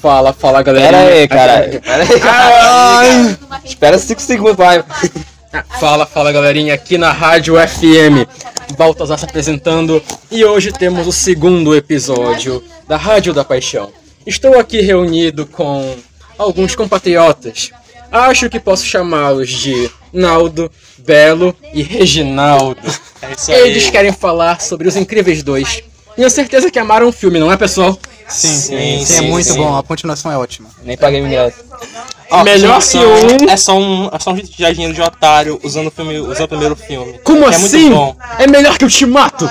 Fala, fala, galera. Pera aí, cara. Pera aí. Ai. Espera 5 segundos, vai. Fala, fala, galerinha. Aqui na Rádio FM. Baltazar se apresentando. E hoje temos o segundo episódio da Rádio da Paixão. Estou aqui reunido com alguns compatriotas. Acho que posso chamá-los de Naldo, Belo e Reginaldo. É. Eles querem falar sobre Os Incríveis 2. Tenho certeza que amaram o filme, não é, pessoal? Sim, Sim, sim, é sim, muito sim. bom. A continuação é ótima. Nem paguei o ingresso. Ó, Melhor que um. É só um, é só um joguinho de otário usando o, filme, usando o primeiro filme. Como Que assim? É muito bom. É melhor que o Ultimato?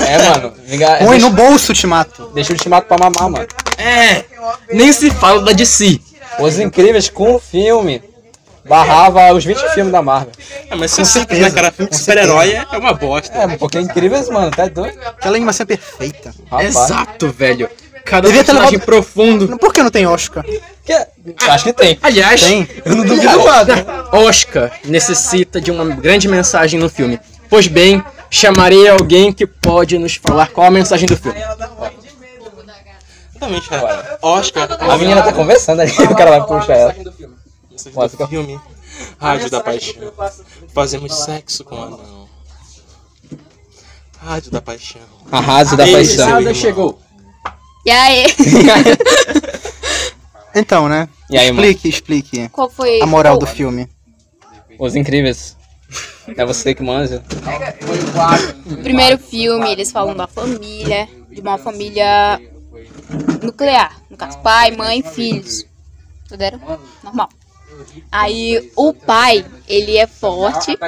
É, mano. Vinga... Põe deixa, no bolso, te mato. deixa o ultimato pra mamar, mano. É. Nem se fala da DC. Os Incríveis com o filme. Barrava os 20 filmes da Marvel. É, mas com certeza, né, cara? Filme de super-herói é uma bosta. É, porque é Incríveis, mano. Tá doido? Aquela animação é perfeita. Rapaz. Exato, velho. Cada Devia ter personagem levado- profundo. Por que não tem Oscar? Que... Acho que tem. Aliás, Tem. Eu não duvido nada. Oscar necessita de uma grande mensagem no filme. Pois bem, chamarei alguém que pode nos falar qual a mensagem do filme. Exatamente, cara. Oscar. A menina tá conversando ali, o cara vai puxar ela. Do filme. Rádio da Paixão. Fazemos sexo com anão. Rádio da Paixão. A Rádio da Esse Paixão. Nada chegou. E aí? Então, né? E aí, mano? Explique, explique. Qual foi A moral do filme. Os Incríveis. É você que manja. O primeiro filme, eles falam da família, de uma família nuclear. No caso, pai, mãe, filhos. Entenderam? Normal. Aí o pai, ele é forte,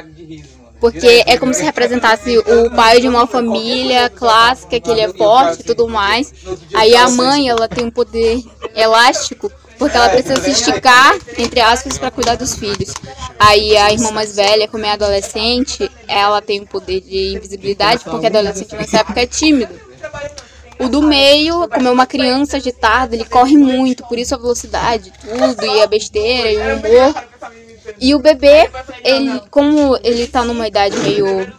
porque é como se representasse o pai de uma família clássica, que ele é forte e tudo mais. Aí a mãe, ela tem um poder elástico, porque ela precisa se esticar, entre aspas, para cuidar dos filhos. Aí a irmã mais velha, como é adolescente, ela tem um poder de invisibilidade, porque adolescente nessa época é tímido. O do meio, como é uma criança agitada, ele corre muito, por isso a velocidade, tudo, e a besteira, e o humor. E o bebê, ele, como ele tá numa idade meio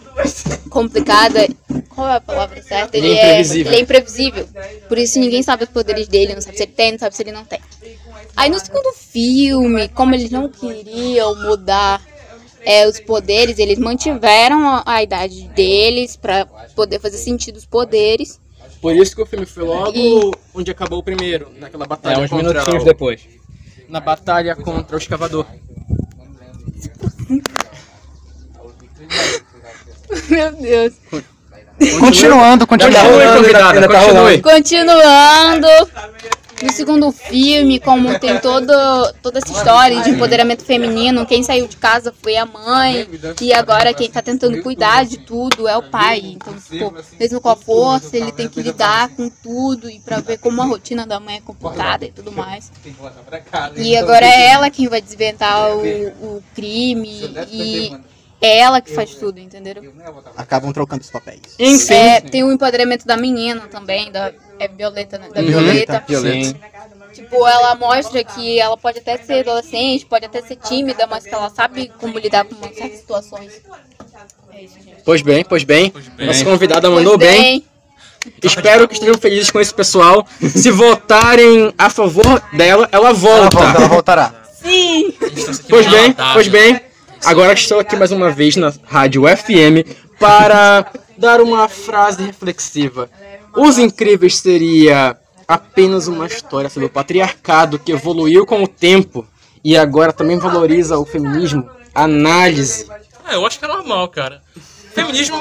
complicada, qual é a palavra certa? Ele é imprevisível. ele é imprevisível. Por isso ninguém sabe os poderes dele, não sabe se ele tem, não sabe se ele não tem. Aí no segundo filme, como eles não queriam mudar é, os poderes, eles mantiveram a, a idade deles pra poder fazer sentido os poderes. Por isso que o filme foi logo E- onde acabou o primeiro, naquela É, batalha uns contra minutinhos o... depois. Na batalha contra o escavador. Meu Deus. Continuando, continuando. ainda tá continue. Continuando. No segundo filme, como tem todo, toda essa história de empoderamento feminino, quem saiu de casa foi a mãe, e agora quem tá tentando cuidar de tudo é o pai. Então, tipo, mesmo com a força, ele tem que lidar com tudo e pra ver como a rotina da mãe é complicada e tudo mais. E agora é ela quem vai desventar o, o crime e é ela que faz tudo, entenderam? Acabam trocando os papéis. Enfim, É, tem o empoderamento da menina também, da é Violeta, né? Da Violeta. Sim. Tipo, ela mostra que ela pode até ser adolescente, pode até ser tímida, mas que ela sabe como lidar com certas situações. É isso, gente. pois bem, pois bem. bem. Nossa convidada mandou Pois bem. Espero que estejam felizes com esse pessoal. Se votarem a favor dela, ela Ela volta. volta, ela voltará. Sim! Pois bem, pois bem. Agora estou aqui mais uma vez na Rádio FM para dar uma frase reflexiva. Os Incríveis seria apenas uma história sobre o patriarcado que evoluiu com o tempo e agora também valoriza o feminismo. Análise. É, eu acho que é normal, cara. Feminismo.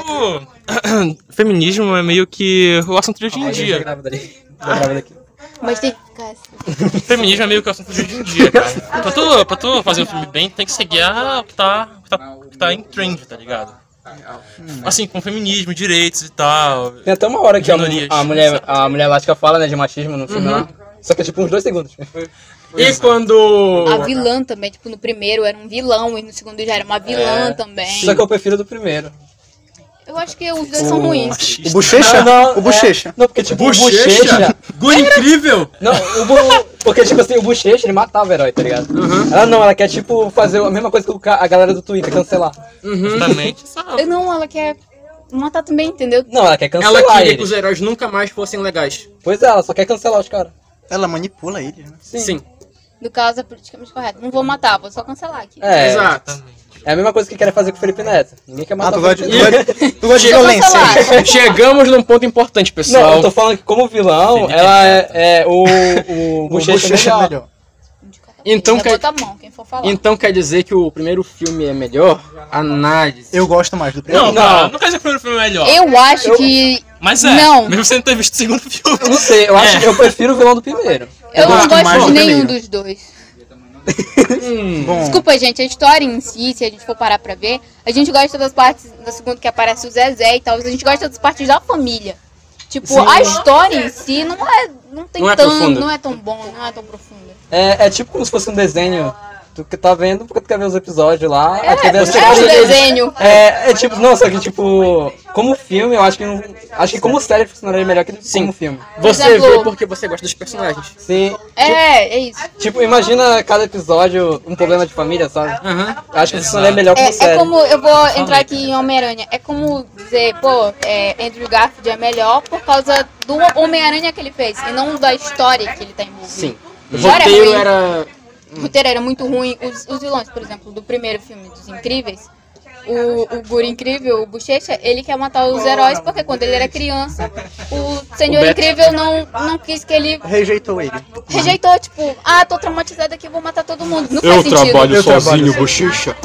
Feminismo é meio que o assunto de hoje em dia. Mas tem que ficar assim. Feminismo é meio que o assunto de hoje em dia, cara. Pra tu, pra tu fazer um filme bem, tem que seguir a, o que tá, o que tá, o que tá em trend, tá ligado? Assim, com feminismo, direitos e tal. Tem até uma hora que a, Minorias. a mulher, a mulher elástica fala, né, de machismo no filme lá. Só que é tipo uns dois segundos. E quando. A vilã também, tipo, no primeiro era um vilão e no segundo já era uma vilã É. também. Só que eu prefiro do primeiro. Eu acho que os dois são ruins. O Bochecha? Não, o Bochecha. É, não, porque tipo, Bochecha? o Bochecha. Guri incrível! Não, o bu, Porque, tipo assim, o Bochecha, ele matava o herói, tá ligado? Ela não, ela quer, tipo, fazer a mesma coisa que o ca- a galera do Twitter, cancelar. Justamente. Só... Eu não, ela quer matar também, entendeu? Não, ela quer cancelar Ela queria eles. que os heróis nunca mais fossem legais. Pois é, ela só quer cancelar os caras. Ela manipula ele, né? Sim. No caso, é politicamente correto. Não vou matar, vou só cancelar aqui. É, Exato. é a mesma coisa que querem fazer com o Felipe Neto. Ninguém quer Ah, matar tu o gosta de, Felipe tu gosta de, de violência. Chegamos num ponto importante, Não, pessoal. eu tô falando que como vilão, Felipe ela é, é o, o O Bochecha Bochecha é melhor. melhor. Então Eu quer- mão, quem for falar. Então quer dizer que o primeiro filme é melhor? Análise. Eu gosto mais do primeiro. Não, Não. cara, não quer dizer que o primeiro filme é melhor. Eu acho que. Mas é. Não. Mesmo sem ter visto o segundo filme. Eu não sei, eu acho É. que eu prefiro o vilão do primeiro. Eu não gosto de do nenhum dos dois. Bom, Desculpa, gente, a história em si, se a gente for parar pra ver, a gente gosta das partes da segunda que aparece o Zezé e tal, a gente gosta das partes da família. Tipo, Sim. a história em si não é. Não tem Não é tão. não é tão bom, não é tão profunda. É, é tipo como se fosse um desenho. Tu que tá vendo porque tu quer ver os episódios lá. É, aí quer ver as é teorias. desenho. É, é tipo, não, só que tipo, como filme, eu acho que não. Acho que como série funcionaria melhor que Sim. como filme. Você vê porque você gosta dos personagens. Sim. É, é isso. Tipo, imagina cada episódio um problema de família, sabe? Eu acho que funcionaria melhor como É, série. é como. Eu vou entrar aqui em Homem-Aranha. É como dizer, pô, é, Andrew Garfield é melhor por causa do Homem-Aranha que ele fez e não da história que ele tá envolvido. Sim. O roteiro era. O roteiro era muito ruim. Os, os vilões, por exemplo, do primeiro filme dos Incríveis, o, o Guri Incrível, o Bochecha, ele quer matar os heróis porque quando ele era criança, o Senhor O. Incrível não, não quis que ele rejeitou ele. rejeitou, tipo, ah, tô traumatizado aqui, vou matar todo mundo. Não faz sentido. Eu trabalho bochicha.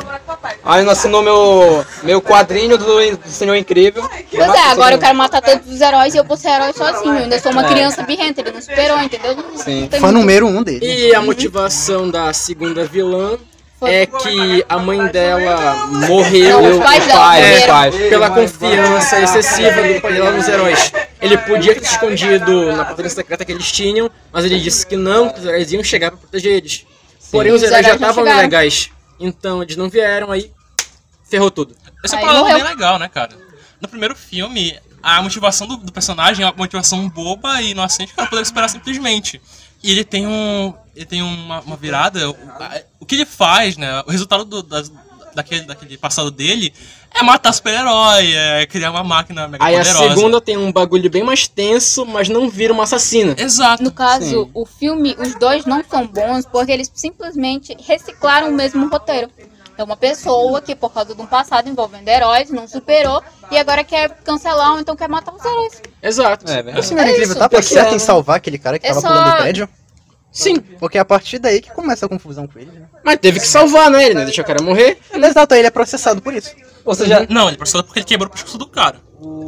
Aí não assinou meu, meu quadrinho do, do Senhor Incrível. Pois é, agora eu quero matar todos os heróis e eu vou ser herói sozinho. Eu ainda sou uma criança birrenta, ele não superou, entendeu? Sim. muito- número um dele. E a motivação da segunda vilã é que a mãe dela morreu Não, os pais dela Pai, morreram. pai. pela confiança excessiva do pai dela nos heróis. Ele podia ter se escondido na patente secreta que eles tinham, mas ele disse que não, que os heróis iam chegar pra proteger eles. Porém, os heróis já estavam legais. Então eles não vieram, aí ferrou tudo. Esse é um morreu. bem legal, né, cara? No primeiro filme, a motivação do, do personagem é uma motivação boba e inocente para poder esperar simplesmente. E ele tem um. Ele tem uma, uma virada. O, a- o que ele faz, né? O resultado do, das- daquele, daquele passado dele é matar super-herói, é criar uma máquina mega Aí a poderosa. segunda tem um bagulho bem mais tenso, mas não vira uma assassina. Exato. No caso, Sim. o filme, os dois não são bons porque eles simplesmente reciclaram o mesmo roteiro. É uma pessoa que, por causa de um passado envolvendo heróis, não superou e agora quer cancelar ou então quer matar os heróis. Exato. É, O verdade. Senhor É Incrível Porque certo é- em salvar aquele cara que É tava só- pulando do prédio. Sim, Porque é a partir daí que começa a confusão com ele. Né? mas teve que salvar, né? Ele não deixou o cara morrer. Exato, aí ele é processado por isso. Ou seja, Não, ele passou porque ele quebrou o pescoço do cara.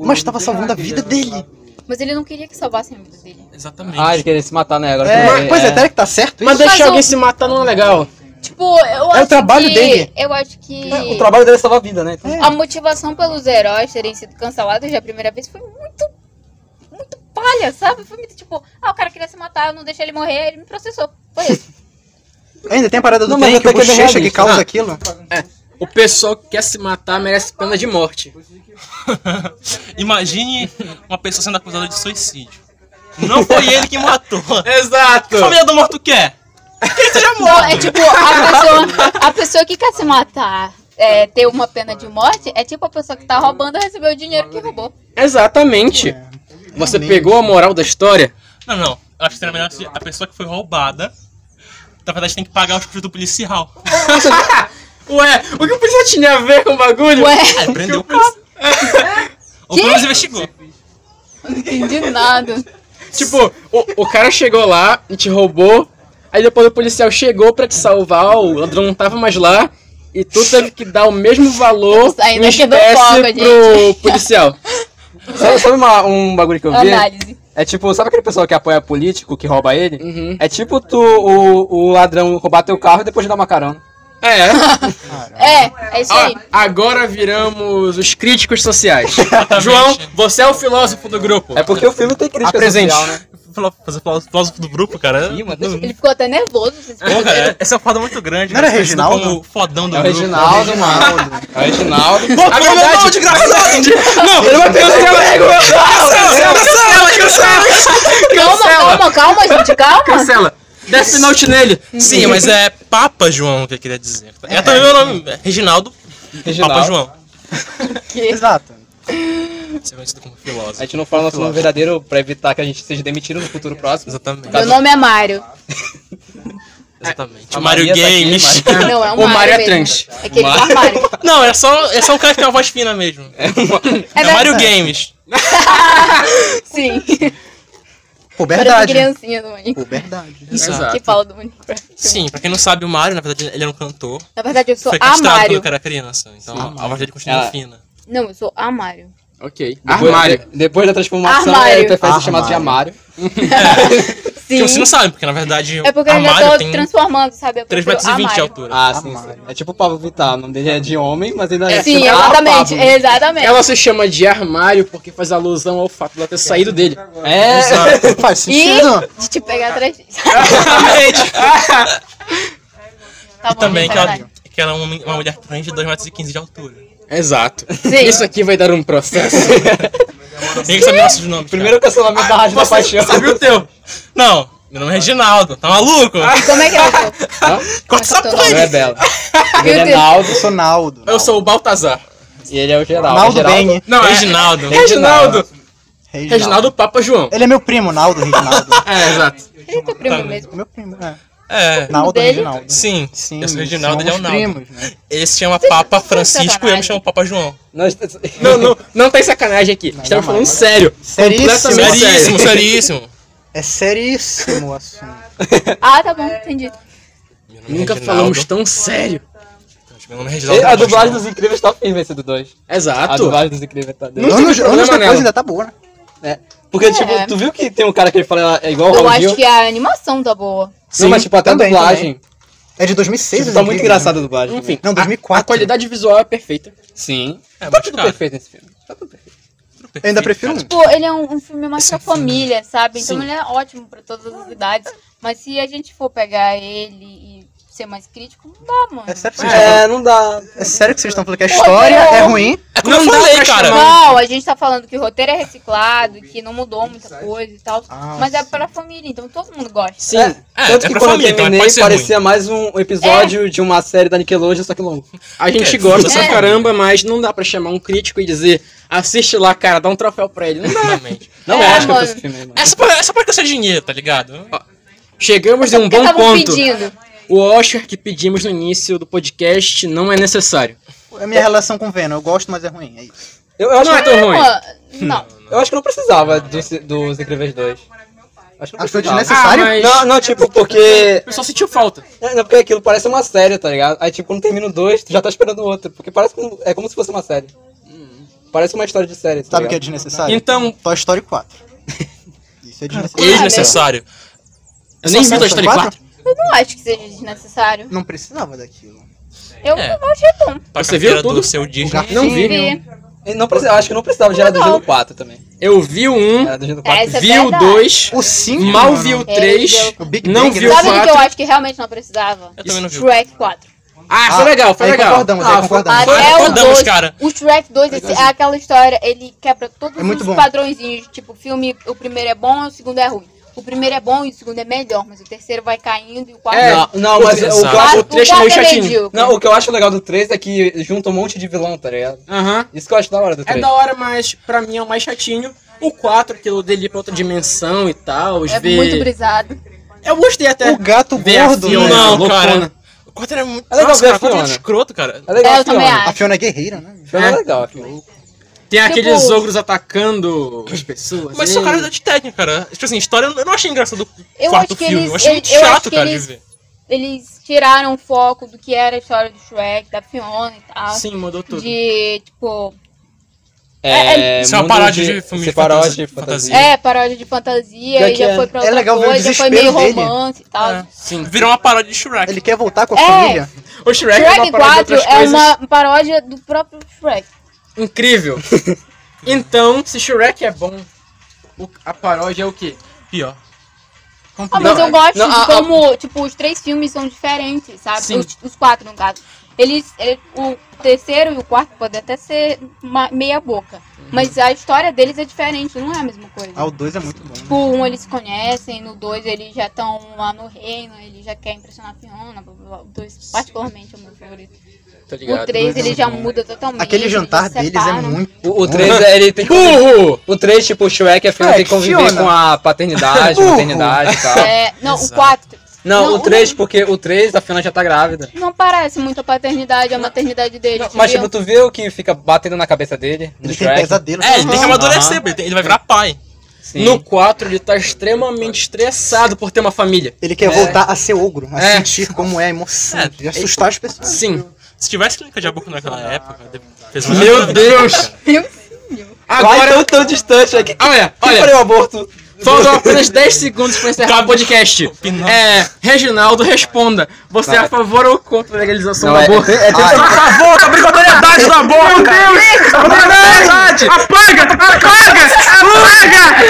Mas tava salvando a vida dele. Mas ele não queria que salvassem a vida dele. Exatamente. ah, ele queria se matar, né? Agora É, pois é, até que tá certo Mas isso. deixar Mas alguém o- se matar não é legal. Tipo, eu acho trabalho que, dele. Eu acho que É, O trabalho dele é salvar a vida, né? Então, a motivação pelos heróis terem sido cancelados já a primeira vez foi muito, muito palha, sabe? Foi muito tipo, ah, o cara queria se matar, eu não deixei ele morrer, ele me processou. Foi isso. Ainda tem a parada do Não, mas trem que o que é bochecha que causa Ah. aquilo. O pessoal que quer se matar merece pena de morte. Imagine uma pessoa sendo acusada de suicídio. Não foi ele que matou. Exato! A família do morto quer. Seja morto. é tipo, a pessoa, a pessoa que quer se matar, é, ter uma pena de morte, é tipo a pessoa que tá roubando recebeu o dinheiro que roubou. Exatamente. Você pegou a moral da história? Não, não. Eu acho que seria melhor se a pessoa que foi roubada, na verdade, tem que pagar os custos do policial. Ué, o que o policial tinha a ver com o bagulho? Ué, Aí prendeu o cara. Ou pelo menos investigou. não entendi nada. Tipo, o, o cara chegou lá e te roubou, aí depois o policial chegou pra te salvar, o ladrão não tava mais lá, e tu teve que dar o mesmo valor em espécie foco, pro gente. policial. Sabe, sabe uma- um bagulho que eu vi? Análise. É tipo, sabe aquele pessoal que apoia político, que rouba ele? Uhum. É tipo tu, o, o ladrão roubar teu carro e depois dar uma carona. É. É, é isso aí. Ó, agora viramos os críticos sociais. João, você é o filósofo do grupo. É porque o filme tem crítica Apresente. social, né? Fazer filósofo do grupo, cara. Ih, mano, Ele ficou até nervoso. Vocês Porra, é- essa é uma foda muito grande. Não era Reginaldo? Como fodão do É o grupo. Reginaldo, mano. É o Reginaldo. A verdade, desgraçado! Não, ele vai pegar o emprego! Cancela, cancela, cancela! Calma, calma, calma, gente, calma. Cancela! Death Note nele! Sim, mas é Papa João que eu queria dizer. É, também meu nome, é Reginaldo Reginaldo. Papa João. Exato. Ser conhecido como A filósofo. gente não fala nosso nome verdadeiro pra evitar que a gente seja demitido no futuro próximo. Exatamente. Meu nome é Mário. Exatamente. A O Mario Maria tá aqui, Games. Não, é um O Mário é trans. É aquele do Mário. armário. Não, é só, é só um cara que tem uma voz fina mesmo. É, É Mario verdade. Games. Sim. Puberdade. criancinha do Minecraft. Puberdade. Exato. Que fala do Minecraft. Sim, pra quem não sabe, o Mario, na verdade, ele era um cantor. Na verdade, eu sou Foi a castrado Mário. quando era criança. Então a voz dele continua Ela- fina. Não, eu sou a Mário. Ok. Depois, Armário. de- depois da transformação, Armário. ele prefere ser chamado de Amário. Sim. Que você não sabe, porque na verdade É porque eu já Armário tô tem transformando, sabe? Eu 3,20 prefiro metros de Amário. altura. Ah, sim, sim. É tipo o Pablo Vittar. O nome dele é de homem, mas ainda é. Sim, chama exatamente. Pablo. Exatamente. Ela se chama de armário porque faz alusão ao fato dela ter saído dele. É, Faz E sentido. de te pegar atrás disso. Exatamente. Tá bom, Também que ela, que ela é uma, uma mulher trans de 2,15 metros de altura. Exato. Sim. Isso aqui vai dar um processo. Ninguém sabe nossos nomes. primeiro cancelamento da Rádio da Paixão. Sabe o teu? Não, meu nome é Reginaldo. Tá maluco? E como é que eu sou? Corta essa Não, porra Não é. Bela. Meu Ele é Deus. Naldo Eu sou Naldo. Eu sou o Baltazar. e ele é o Geraldo. Naldo É Geraldo? Bem. Não, é Reginaldo. Reginaldo. Reginaldo. Reginaldo Papa João. Ele é meu primo, Naldo Reginaldo. É, exato. Ele é teu primo Tá. mesmo. meu primo, é. É. Naldo dele? Reginaldo. Sim, Sim, eu sou o Reginaldo, ele é o Naldo. primos, né? Ele se chama Papa Francisco e eu me chamo Papa João. Nós- Não, não, não tem sacanagem aqui. Estamos jamais. falando sério. Seríssimo. Seríssimo, sério. seríssimo. É seríssimo o assunto. Ah, tá bom, entendi. É Nunca Reginaldo. falamos tão sério. Meu nome é Reginaldo. A dublagem dos Incríveis tá firme esse do 2. A Exato. dublagem dos Incríveis tá dentro. Não anos teve problema anos depois nela. ainda tá boa, né? É. Porque, tipo, É. tu viu que tem um cara que ele fala é igual Eu Raul acho Gil? que a animação tá boa. Não, mas tipo, até a também, dublagem. É de 2006, Tipo, tá muito Incríveis, engraçada né? a dublagem. Enfim, Não, a- 2004. A, qualidade visual é perfeita. Sim. É, Tá tudo cara, perfeito nesse filme. Tá tudo perfeito. Eu ainda prefiro um. Pô, ele é um, um filme mais pra família, sabe? Então Sim. ele é ótimo pra todas as idades. Mas se a gente for pegar ele e ser mais crítico, não dá, mano. É sério que vocês estão É, não dá. É sério que vocês estão falando que a história Pô, é eu- ruim? É como eu Não dá falei, cara. chamar- Não, a gente tá falando que o roteiro é reciclado, que não mudou muita coisa e tal. Ah, mas é sim. pra família, então todo mundo gosta. Sim. É, É, Tanto é que quando família, eu então terminei, pode ser parecia mais um episódio de uma série da Nickelodeon, só que longo. A gente É, gosta é. pra caramba, mas não dá pra chamar um crítico e dizer assiste lá, cara, dá um troféu pra ele. Não dá. Exatamente. Não É, é, acho que eu filme mano. Essa essa pode ser dinheiro, tá ligado? Chegamos em um bom ponto. pedindo. O Oscar que pedimos no início do podcast não é necessário. É a minha relação com o Venom. Eu gosto, mas é ruim. É isso. Eu, eu acho Não é ruim. Pô, não. eu acho que não precisava dos, dos Incríveis 2. Acho que não Acho que foi precisava. desnecessário. Ah, mas- Não, não, tipo, porque. O pessoal sentiu falta. É, Não, porque aquilo parece uma série, tá ligado? Aí, tipo, quando termina o 2, tu já tá esperando o outro. Porque parece como, é como se fosse uma série. Parece uma história de série, tá Sabe o que é ligado? desnecessário? Então, Toy Story 4. Isso é desnecessário. Desnecessário. eu nem vi Toy Story 4? 4. Eu não acho que seja desnecessário. Não precisava daquilo. Eu É. não achei bom. Pra Você viu carteira tudo? do seu Disney. Não vi. Vi. E Não precisa, eu acho que não precisava, já era do Não. Gelo 4 também. Eu vi o 1, Era do Gelo 4. Essa é vi o verdade. 2, O 5, mal mano. vi o Ele 3, deu- O Big não Bang, vi o né? Sabe o que eu 4. acho que realmente não precisava? Eu também não vi. Shrek 4. Ah, foi legal, foi aí legal. concordamos, aí Ah, foi- concordamos. Até o concordamos, 2. cara. O Shrek 2 esse- é aquela história, ele quebra todos É os bom. padrõezinhos. Tipo, filme, o primeiro é bom, o segundo é ruim. O primeiro é bom e o segundo é melhor, mas o terceiro vai caindo e o quarto É, Não, não, mas o, eu acho, o trecho é meio chatinho. medíocre. não, o que eu acho legal do 3 é que junta um monte de vilão, tá ligado? Aham. Isso que eu acho da hora do É 3. da hora, mas pra mim é o mais chatinho. O 4, aquilo dele pra outra dimensão e tal. os É ver... muito brisado. Eu gostei até. O gato a gordo, né? Não, loucona. cara. O 4 era muito. É legal Nossa, ver a cara, o 4 é Fiona. muito escroto, cara. É legal É, a eu também Fiona. acho. A Fiona é guerreira, né? Fiona é É. legal. a Fiona. Tem Tipo- aqueles ogros atacando as pessoas. Mas isso é de técnica, cara. Tipo assim, história eu não achei engraçado do Eu quarto acho que filme. eles- eu achei muito eu acho chato, que cara, eles- de ver. Eles tiraram o foco do que era a história do Shrek, da Fiona e tal. Sim, mudou tudo. De, tipo, É, Isso é uma paródia de filme se de paródia fantasia- de fantasia. é, paródia de fantasia, e já é? foi pra É outra legal ver o coisa, foi meio desespero dele. romance e tal. É. Sim, virou uma paródia de Shrek. Ele quer voltar com a É. família. O Shrek, é Shrek uma paródia de 4 outras é uma paródia do próprio Shrek. Incrível. então, se Shrek é bom, o- a paródia é o quê? Pior. Ah, mas eu gosto não, de a- a- como, tipo, os três filmes são diferentes, sabe? Sim. Os, os quatro, no caso. Eles, ele- o terceiro e o quarto podem até ser uma- meia boca. Mas a história deles é diferente, não é a mesma coisa. Ah, o 2 é muito bom. Tipo, um eles se conhecem, no dois eles já estão lá no reino, ele já quer impressionar a Fiona, blá, blá, blá. o dois particularmente é o meu favorito. Tô ligado. O 3 ele já muda totalmente. Aquele jantar eles deles é separam. muito. O, o 3, é- ele tem que Burro! O 3, tipo, o Shrek a Fiona tem que conviver Fiona. com a paternidade, Burro. maternidade e tal. É, não, Exato. o 4. Não, Não, o 3, porque o 3, a Fiona já tá grávida. Não parece muito a paternidade, a maternidade dele. Mas, viu? tipo, tu vê o que fica batendo na cabeça dele, Ele tem Shrek. pesadelo. É, ele tem que amadurecer, ele, tem- ele vai virar pai. Sim. No 4 ele tá extremamente estressado por ter uma família. Ele quer É. voltar a ser ogro, a É. sentir como é a emoção, É, assustar as pessoas. Sim. Se tivesse clínica de aborto naquela época, fez Meu Deus! Meu Agora, Vai tão, tão distante aqui. olha, Quem olha, faria o aborto? faltam apenas 10 segundos pra encerrar o podcast. É, Reginaldo, responda. Você é a favor ou contra a legalização Não, do é- aborto? é- é- é a favor da obrigatoriedade do aborto! Meu Deus! Obrigatoriedade! Apaga! Apaga! Apaga!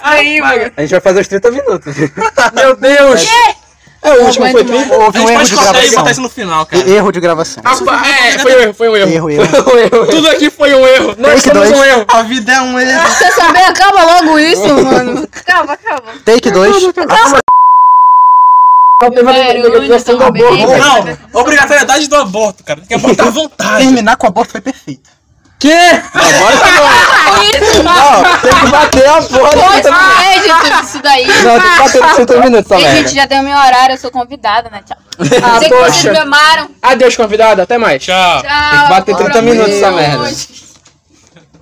Aí, mano. A gente vai fazer os 30 minutos. Meu Deus! É, o último foi aguento mais. 30. Houve A um gente erro pode de cortar e botar gravação. isso no final, cara. Erro de gravação. Apa- é, foi um erro, foi um erro. Erro, erro. Tudo aqui foi um erro. Nós Take somos dois. um erro. A vida é um erro. Quer saber? Acaba logo isso, mano. Calma, calma. Take 2. legalização do aborto. Não, obrigatoriedade do aborto, cara. Tem que abortar à vontade. Terminar com o aborto foi perfeito. Que? Agora tá Isso, bom. Não, tem que bater a porra 30 minutos. Pós-crédito isso daí. Não, tem que bater os 30 minutos, merda. gente, já deu meu horário, eu sou convidada, né? Tchau. Ah, Sei que vocês poxa. me amaram. Adeus, convidado. Até mais. Tchau. Tchau. Tem que bater bora 30 minutos essa merda.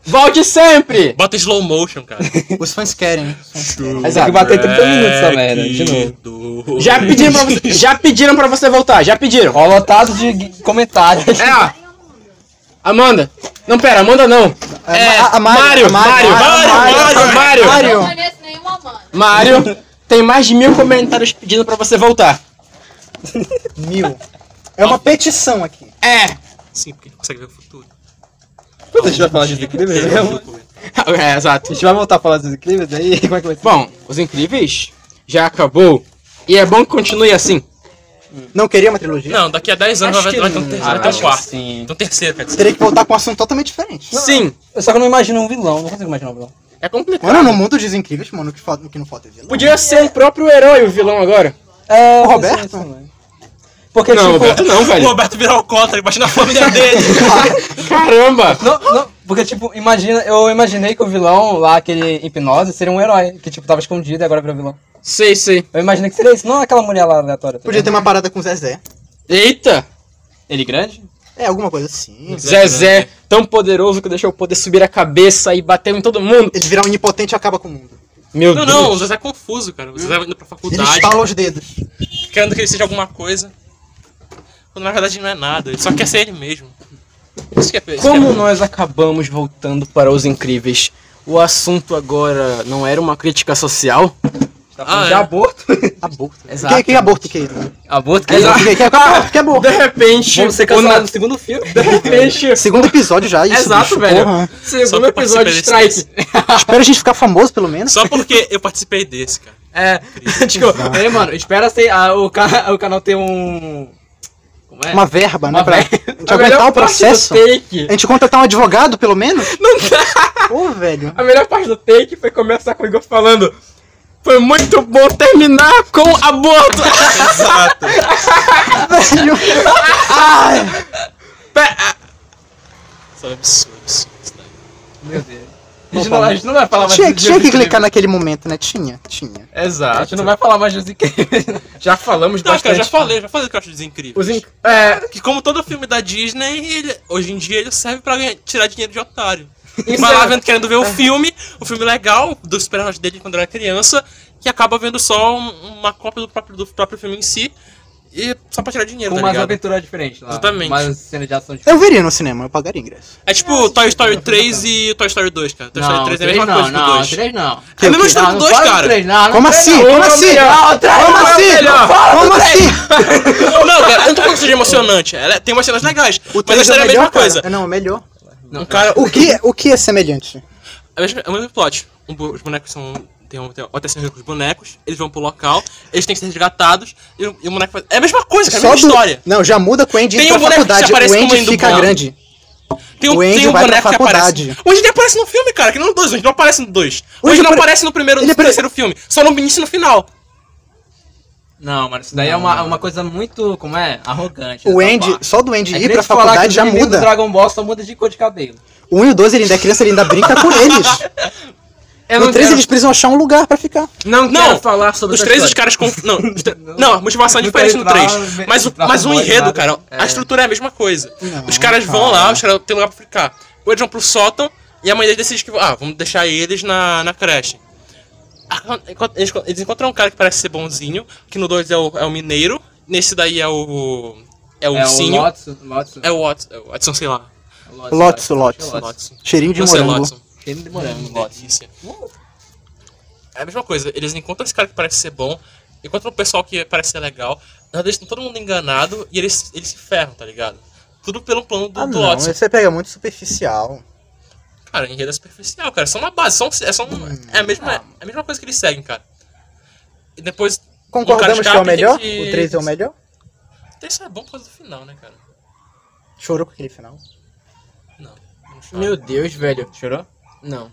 Volte sempre. Bota slow motion, cara. Os fãs querem. Tem que bater 30 minutos essa merda, de novo. Já pediram pra você, já pediram pra você voltar. Já pediram. Ó, lotado de comentários. É, ó. Amanda. Não, pera, Amanda não. É, a- a Mário, Mário, Mário, Mário, Mário, Mário, Mário. não conheço nenhuma, mano. Mário. Tem mais de mil comentários pedindo pra você voltar. Mil. É uma petição aqui. É. Sim, porque gente consegue ver o futuro. A gente vai falar de incríveis mesmo? É, exato. A gente vai voltar a falar dos incríveis aí? Como é que vai ser? Bom, Os Incríveis já acabou. E é bom que continue assim. Não queria uma trilogia? Não, daqui a 10 anos Acho vai, vai ter um não. terceiro, Ah, vai ter acho um quarto. sim. Então terceiro, quer dizer. Teria que voltar com um assunto totalmente diferente. Sim. Eu só que eu não imagino um vilão, não consigo imaginar um vilão. É complicado. Mano, no mundo dos incríveis, mano, o que, falta, o que não falta é vilão. Podia ser um próprio herói o vilão agora. É, O Roberto? também. Porque, Não, tipo... Roberto não, O velho. Roberto virar alcoólatra, imagina a família dele. Caramba. Não, não, porque, tipo, imagina, eu imaginei que o vilão lá, aquele hipnose, seria um herói, que, tipo, tava escondido e agora virou vilão. Sei, sei. Eu imaginei que seria isso, não aquela mulher lá aleatória. tá Podia ter uma parada com o Zezé. Eita. Ele grande? É, alguma coisa assim. Zezé, tão poderoso que deixou o poder subir a cabeça e bateu em todo mundo. Ele virar onipotente e acaba com o mundo. Meu Não, Deus. não, o Zezé é confuso, cara. O Zezé vai indo pra Ele faculdade, estala os dedos. querendo que ele seja alguma coisa. Quando na verdade não é nada, ele só quer ser ele mesmo. Isso que é, isso Como que é nós acabamos voltando para os incríveis? O assunto agora não era uma crítica social? Ah, de é. aborto. Aborto. Exato. Que, que aborto que é isso? aborto que Exato. Que, que, é aborto? Que aborto? De repente, Vamos ser o cancelados na- no segundo filme. de repente, Segundo episódio já, isso, exato, bicho, velho. porra. Segundo episódio de Strike. Espera a gente ficar famoso, pelo menos. Só porque eu participei desse, cara. É, tipo, ei, mano, espera ser, ah, o, ca- o canal ter um... É? Uma verba, né? Uma Pra verba. gente A o processo. A gente contratar um advogado, pelo menos? Não dá. Pô, velho. A melhor parte do take foi começar com o Igor falando. Foi muito bom terminar com aborto. Exato. velho. Ai. Isso é absurdo, absurdo. isso daí. Meu Deus. A gente, não, a gente não vai falar mais Tinha, dos tinha que clicar naquele momento, né? Tinha, tinha. A gente não vai falar mais dos incríveis. Já falamos Não, cara, bastante. já falei, já falei o que eu acho dos incríveis. Os in- é, Que como todo filme da Disney, ele- hoje em dia ele serve pra ganhar- tirar dinheiro de otário. Isso Vai lá é- vendo, querendo ver o filme, o filme legal dos super dele quando era criança, que acaba vendo só um- uma cópia do próprio, do próprio filme em si, e só pra tirar dinheiro, Com tá umas aventuras diferentes lá. Exatamente. Umas cenas de ação diferentes. Eu veria no cinema, eu pagaria ingresso. É tipo Toy Story 3 e Toy Story 2, cara. Toy Story 3 é a mesma coisa que o 2. três não. É a mesma história do 2, cara. Como assim? Como assim? Como assim? Como assim? Não, cara, eu não tô falando que seja emocionante. Ela tem umas cenas legais. O mas a história é a melhor, mesma cara. coisa. É, Não, é melhor. Um cara. O que, o que é semelhante? É o mesmo, é o mesmo plot. Um os bonecos são. Tem um, tem um acontecem com os bonecos, eles vão pro local, eles têm que ser resgatados, e, o- e o boneco faz. É a mesma coisa, cara, é a mesma história. Não, já muda com o Andy Tem indo um pra faculdade. O Andy fica bom. grande. Tem um, O Andy tem um boneco que aparece. O Andy nem aparece no filme, cara, que não no 2, o Andy não aparece no 2. O Andy não apare- aparece no primeiro ele no terceiro filme, só no início e no final. Não, mano, isso daí é uma, uma coisa muito, como é? Arrogante. O da Andy, parte. só do Andy É ir pra tu falar que faculdade já muda. do Dragon Ball só muda de cor de cabelo. O 1 e o 2 ele ainda é criança, ele ainda brinca com eles. Eu No não 3 quero, eles precisam achar um lugar pra ficar. não Não, quero falar sobre Os três, os caras. Conf... Não, não, a motivação é Não diferente no 3. entrar- Mas o, mas o enredo, nada. cara, a estrutura é a mesma coisa. Não, os caras vão cara. lá, os caras têm lugar pra ficar. Ou eles vão pro sótão e a mãe deles decide que. Ah, vamos deixar eles na, na creche. Eles, encontram um cara que parece ser bonzinho, que no 2 é o, é o mineiro, nesse daí é o. É o é ursinho. o Lotso, Lotso. É o Watson, é o Watson, sei lá. Lotso, Lotso. Watson. Cheirinho de Não morango. Watson. Cheiro de morango, Hum, Lotso. É a mesma coisa, eles encontram esse cara que parece ser bom, encontram o pessoal que parece ser legal, na verdade estão todo mundo enganado e eles, eles se ferram, tá ligado? Tudo pelo plano do, Ah, do não, Watson. você pega muito superficial. Cara, enredo é superficial, cara, é só uma base, são, é, só um- Hum. é, a mesma, é a mesma coisa que eles seguem, cara. E depois. Concordamos o que é o melhor? que- O 3 é o melhor? Isso é bom por causa do final, né, cara? Chorou com aquele final. Não. não. Meu Deus, velho. Chorou? Não.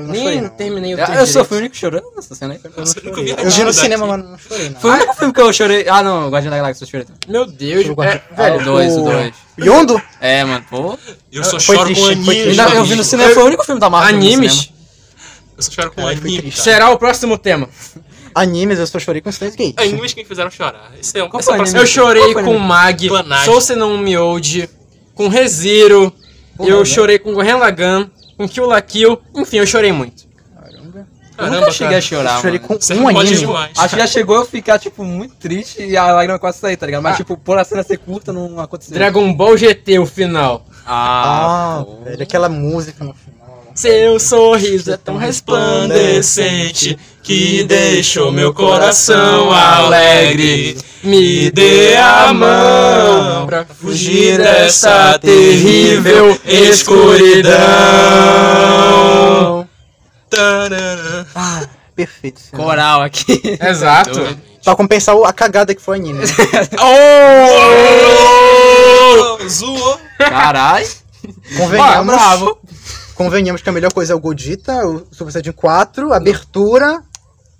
Eu não chorei, Nem não. terminei o Eu, três eu sou o único chorando nessa cena aí. Eu nunca vi Eu vi no cinema, mas não chorei, não. Foi o único filme que eu chorei. Ah, não, Guardião da Galáxia eu chorei também. Meu Deus, Eu é, velho. o dois, o dois. Yondo? É, mano, pô. Eu só Foi choro triste, com foi animes. triste. Eu vi no cinema, foi o único filme da Marvel. que eu vi no Animes cinema. Eu só choro com Caralho, foi anime. triste. Cara. será o próximo tema. Animes, eu só chorei com Steins Gate. Animes que me fizeram chorar. Esse é um Qual é foi o próximo Eu chorei Qual foi o com anime? Mag, Planagem. Sousei no Miold, com Rezero, eu né? chorei com Gurren Lagann, com Kill la Kill, enfim, eu chorei muito. Caramba. Eu Caramba, nunca cheguei cara. a chorar, Eu chorei com Você um anime. demais. Acho que já chegou eu ficar, tipo, muito triste e a lágrima quase sair, tá ligado? Mas, Ah. tipo, por a cena ser curta, não aconteceu. Dragon Ball GT, o final. Ah, Ah, velho, aquela música no final. Seu sorriso é tão resplandecente que deixou meu coração alegre. Me dê a mão pra fugir dessa terrível escuridão. Tarará. Ah, perfeito. anime. Coral aqui. Exato. Pra compensar a cagada que foi o anime. Oh! Zoou. Caralho. Convenhamos, bravo. Convenhamos que a melhor coisa é o Godita, o Super Saiyajin 4, abertura.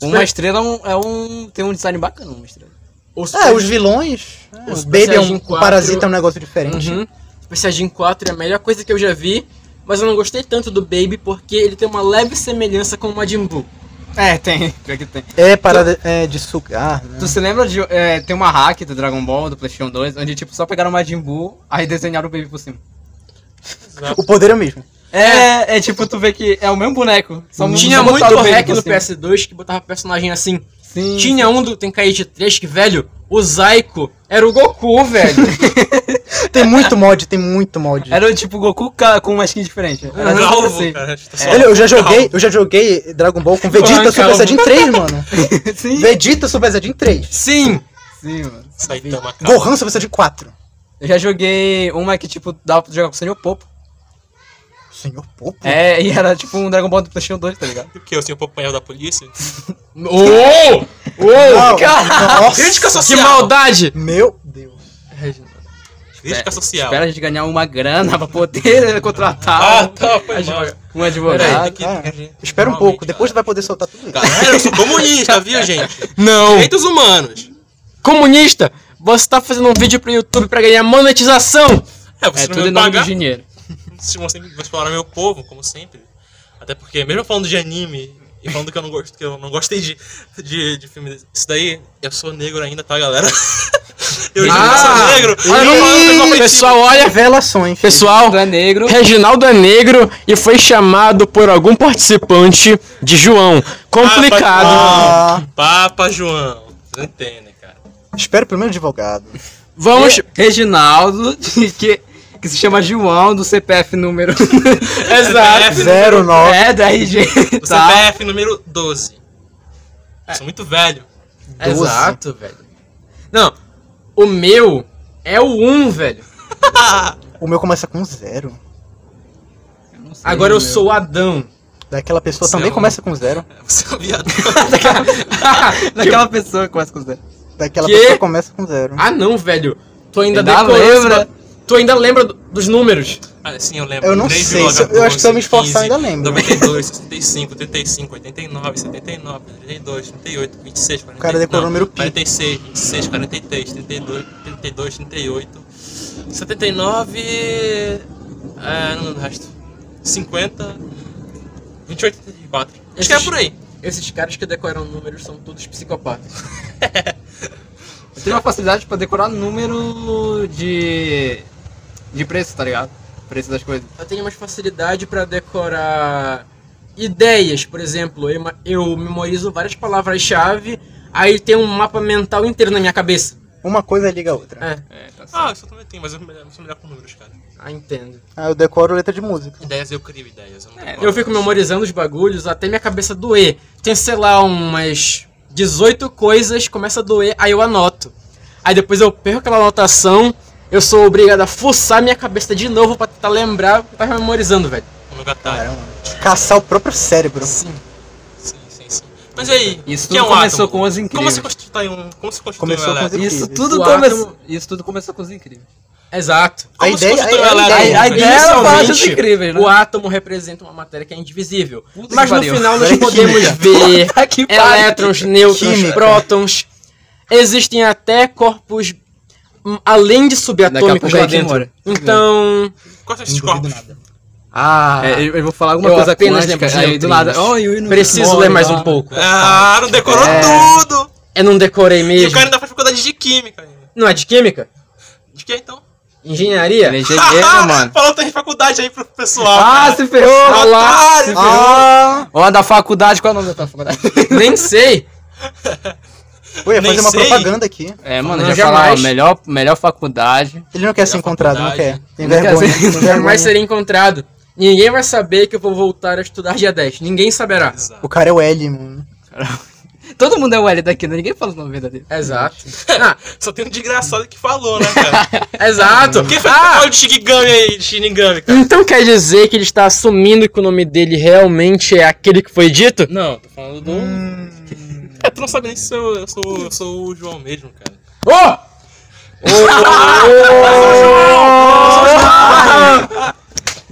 Uma estrela é um, é um- tem um design bacana, uma estrela. O É, os vilões. É, O o Super Baby é um, o 4. Parasita é um negócio diferente. Uhum. Super Saiyajin 4 é a melhor coisa que eu já vi, mas eu não gostei tanto do Baby porque ele tem uma leve semelhança com o Majin Buu. É, tem. Pior que tem. É parada é, de sugar, né? Tu se lembra de. é, tem uma hack do Dragon Ball, do PlayStation 2, onde tipo só pegaram o Majin Buu, aí desenharam o Baby por cima. O poder é o mesmo. É, é tipo, tu vê que é o mesmo boneco. Só Tinha muito hack no cima. PS2 que botava personagem assim. Sim. Tinha um do Tenkaichi 3 que, velho, o Zaiko era o Goku, velho. Tem muito mod, tem muito mod. Era tipo Goku com uma skin diferente. Era Calvo, assim. cara. Tá Olha, eu já joguei, eu já joguei Dragon Ball com Vegeta Porra, Super. Saiyajin 3, mano. Sim. Vegeta Super Saiyajin 3. Sim! Sim, mano. Saitama, cara. Gohan Super Saiyajin 4. Eu já joguei uma que, tipo, dava pra jogar com o Senhor Popo. Senhor Popo. É, e era tipo um Dragon Ball do PlayStation 2, tá ligado? O que? O senhor Popanhel da polícia? Ô! Ô! Nossa, Crítica Que social. maldade! Meu Deus. Crítica social. Espera a gente ganhar uma grana pra poder contratar Ah, tá, foi um advogado. Que- Ah, que- Espera um pouco, depois vai poder soltar tudo isso. Galera, eu sou comunista, viu, gente? Não! Direitos humanos. Comunista! Você tá fazendo um vídeo pro YouTube pra ganhar monetização! É, você É não tudo em me nome do pagar. Dinheiro. Se você vou explorar meu povo, como sempre. Até porque, mesmo falando de anime e falando que eu não gosto, que eu não gostei de, de, de filme desse daí, eu sou negro ainda, tá, galera? Eu eu sou Ah! negro. Olha, pessoal pessoal, olha, Revelações. pessoal, é negro. Reginaldo é negro e foi chamado por algum participante de João. Complicado. Ah, Papa João. Vocês entendem, cara. espero pelo menos advogado. Vamos. Re- Reginaldo, que, que se chama João, do CPF número. Exato. CPF, 09. é, da RG. O Tá. CPF número 12. Eu sou muito velho. Exato, velho. Não, o meu é o 1, velho. O meu começa com zero. não sei, Agora eu meu. sou o Adão. Daquela pessoa Você é também um- começa com zero. Você é um viado. Daquela pessoa que começa com zero. Daquela Quê? pessoa começa com zero. Ah, não, velho. Tu ainda Ainda lembra? Tu ainda lembra do- dos números. Ah, sim, eu lembro. Eu não sei, se eu- acho que se eu me esforçar, eu ainda lembro. 92, 65, 35, 89, 79, 32, 38, 26, 40, O cara decorou o número pi. 46, 26, 43, 32, 32, 38, 79, é, não lembro o resto. 50, 28, 34. Acho que é por aí. Esses caras que decoram números são todos psicopatas. Eu tenho uma facilidade pra decorar número de. De preço, tá ligado? Preço das coisas. Eu tenho mais facilidade pra decorar ideias, por exemplo. Eu, eu memorizo várias palavras-chave, aí tem um mapa mental inteiro na minha cabeça. Uma coisa liga a outra. É, É, tá. Ah, isso eu também tenho, mas eu sou melhor com números, cara. ah, entendo. Ah, eu decoro letra de música. Ideias, eu crio ideias. Eu, não É. Eu fico memorizando os bagulhos até minha cabeça doer. Tem, sei lá, umas 18 coisas, começa a doer, aí eu anoto. Aí depois eu perco aquela anotação, eu sou obrigado a fuçar minha cabeça de novo pra tentar lembrar o que eu tava memorizando, velho. Caramba. Caçar o próprio cérebro. Sim. Sim, sim, sim. Mas e aí? Isso que é tudo um começou átomo? com os Como incríveis. se constrói um. Como se constrói Começou um com os elétron? Isso incríveis. tudo, átomo- isso tudo começou com os incríveis. Exato. A Como se ideia- um a- a elétron? ideia- a ideia os incríveis, né? O átomo representa uma matéria que é indivisível. Puta Mas no final nós podemos ver Tá elétrons, nêutrons, prótons. Existem até corpos além de lá gente dentro. demora. Então, Quais são esses corpos? ah, É, eu eu vou falar alguma Eu coisa apenas quântica, aí do. Oh, preciso morre ler mais lá. um pouco. Ah, não decorou É. tudo! Eu não decorei E o mesmo. cara ainda faz faculdade de química. Não é de química? De que então? Engenharia? Ele é engenheiro, mano. Falou que tem faculdade aí pro pessoal. Ah, cara. se ferrou! Ah lá, Otário! Ah! Ó, da faculdade, qual é o nome da tua faculdade? Nem sei. Pô, ia Nem fazer uma sei. propaganda aqui. É, mano, Não, já falar, ó, melhor, melhor faculdade. Ele não quer ser encontrado, não faculdade. quer. Tem Não quer vergonha. ser- tem vergonha. Jamais serei encontrado. Ninguém vai saber que eu vou voltar a estudar dia 10. Ninguém saberá. Exato. O cara é o L, mano. Todo mundo é o L daqui, né? Ninguém fala o nome verdadeiro. Exato. Ah, Só tem um desgraçado que falou, né, cara? exato. Quem foi Ah, que falou de Shinigami aí, de Shinigami, cara? Então quer dizer que ele está assumindo que o nome dele realmente é aquele que foi dito? Não, tô falando do. É, tu não sabe nem se eu, eu sou, eu sou o João mesmo, cara. Ô!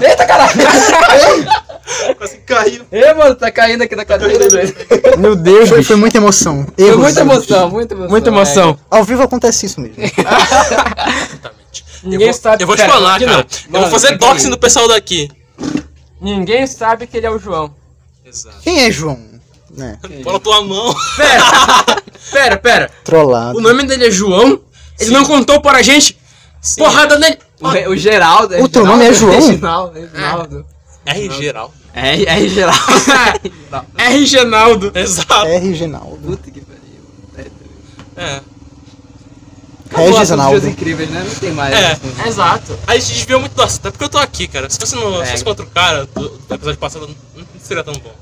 Eita, caralho! Quase caiu. Ê, mano, tá caindo aqui da cadeira, velho. Meu Deus, Foi, foi muita emoção. Foi Erros. muita emoção, muita emoção. Muita emoção. Ao vivo acontece isso mesmo. Exatamente. Ninguém eu vou, sabe- Eu vou explanar, aqui cara. não. Eu vou fazer doxing do pessoal daqui. Ninguém sabe que ele é o João. Exato. Quem é João? Né? Bola tua mão. Pera, pera, pera. Trollado. O nome dele é João? Ele não contou para a gente? Sim. Porrada nele! O, o Geraldo. O teu nome é João? Reginaldo, Reginaldo. R geral. É, é Geraldo. R. Genaldo. Exato. R. Reginaldo. Puta que pariu. É. Acabou Regis Ronaldo. incríveis, né? Não tem mais. É. assunto. Exato. A gente desviou muito do assunto, é porque eu tô aqui, cara. Se fosse, no, É. se fosse com outro cara do, do episódio passado, não seria tão bom.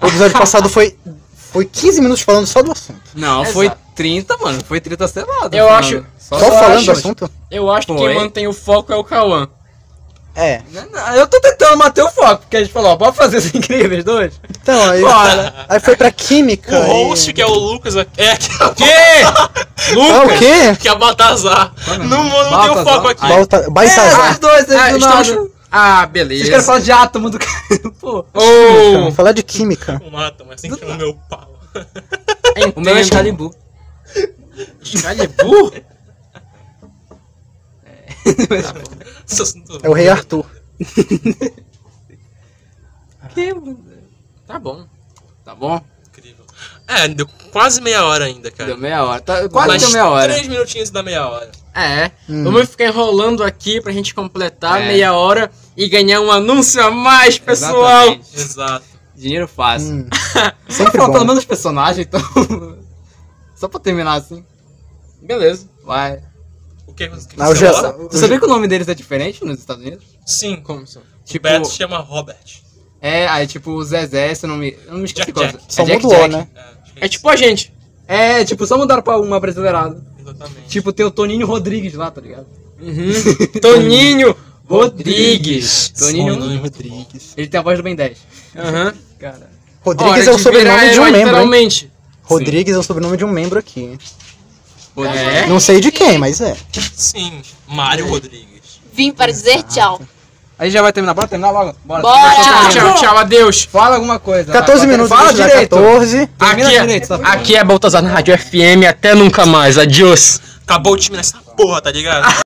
O episódio passado foi, foi 15 minutos falando só do assunto. Não, Exato. foi 30, mano. Foi 30 selado. Eu falando. acho- Só, Só falando acho- do assunto? Eu acho que Foi. quem mantém o foco é o Cauã. É. Não, não, Eu tô tentando manter o foco, porque a gente falou, ó, pode fazer os incríveis dois? Então, aí, Bora. aí foi pra química. O host, e... que é o Lucas, é, que, Que? Ah, o quê? que é o Baltazar. Não, não tem o foco aqui. Balta... É, os dois, eles Ah, do estamos... ah Vocês querem beleza. falar de átomo do cara, pô. Oh, falar de química. O mata, mas assim que chama meu pau. O meu é Excalibur. Excalibur? Assunto É o Rei Arthur. Que? Tá bom. Tá bom? incrível. É, deu quase meia hora ainda, cara. Deu meia hora. Tá, quase Mais deu meia hora. Três minutinhos da meia hora. É. Hum. Vamos ficar enrolando aqui pra gente completar É. meia hora e ganhar um anúncio a mais, pessoal. Exatamente. Exato. Dinheiro fácil. Hum. Sempre falar pelo bom. menos os personagens, então. Só pra terminar assim. Beleza. Vai. O que, que Não, você já-? Tu sabia que o nome deles é diferente nos Estados Unidos? Sim. Como são? Tipo, o Beto se chama Robert. É, aí tipo o Zezé, se eu não me. Eu não me esqueci Jack qual. Jack. Só é Jack Jack. né? É, que É tipo a gente. É, tipo, só mudaram pra uma brasileirada. Exatamente. Tipo, tem o Toninho Rodrigues lá, tá ligado? Uhum. Toninho Rodrigues. Toninho Sim, Rodrigues. Ele tem a voz do Ben 10. Aham. Cara. Rodrigues Hora é o sobrenome de um membro. hein? Literalmente. Rodrigues é o sobrenome de um membro aqui. É? Não sei de quem, mas é. Sim, Mário Rodrigues. Vim para dizer tchau. A gente já vai terminar. Bora terminar logo. Bora. Bora! Tchau, tchau, tchau, adeus. Fala alguma coisa. 14 vai. minutos. Fala direito. 14. Termina Aqui direito, é, tá? aqui é Baltazar na Rádio FM. Até nunca mais. Adiós. Acabou o time nessa porra, tá ligado?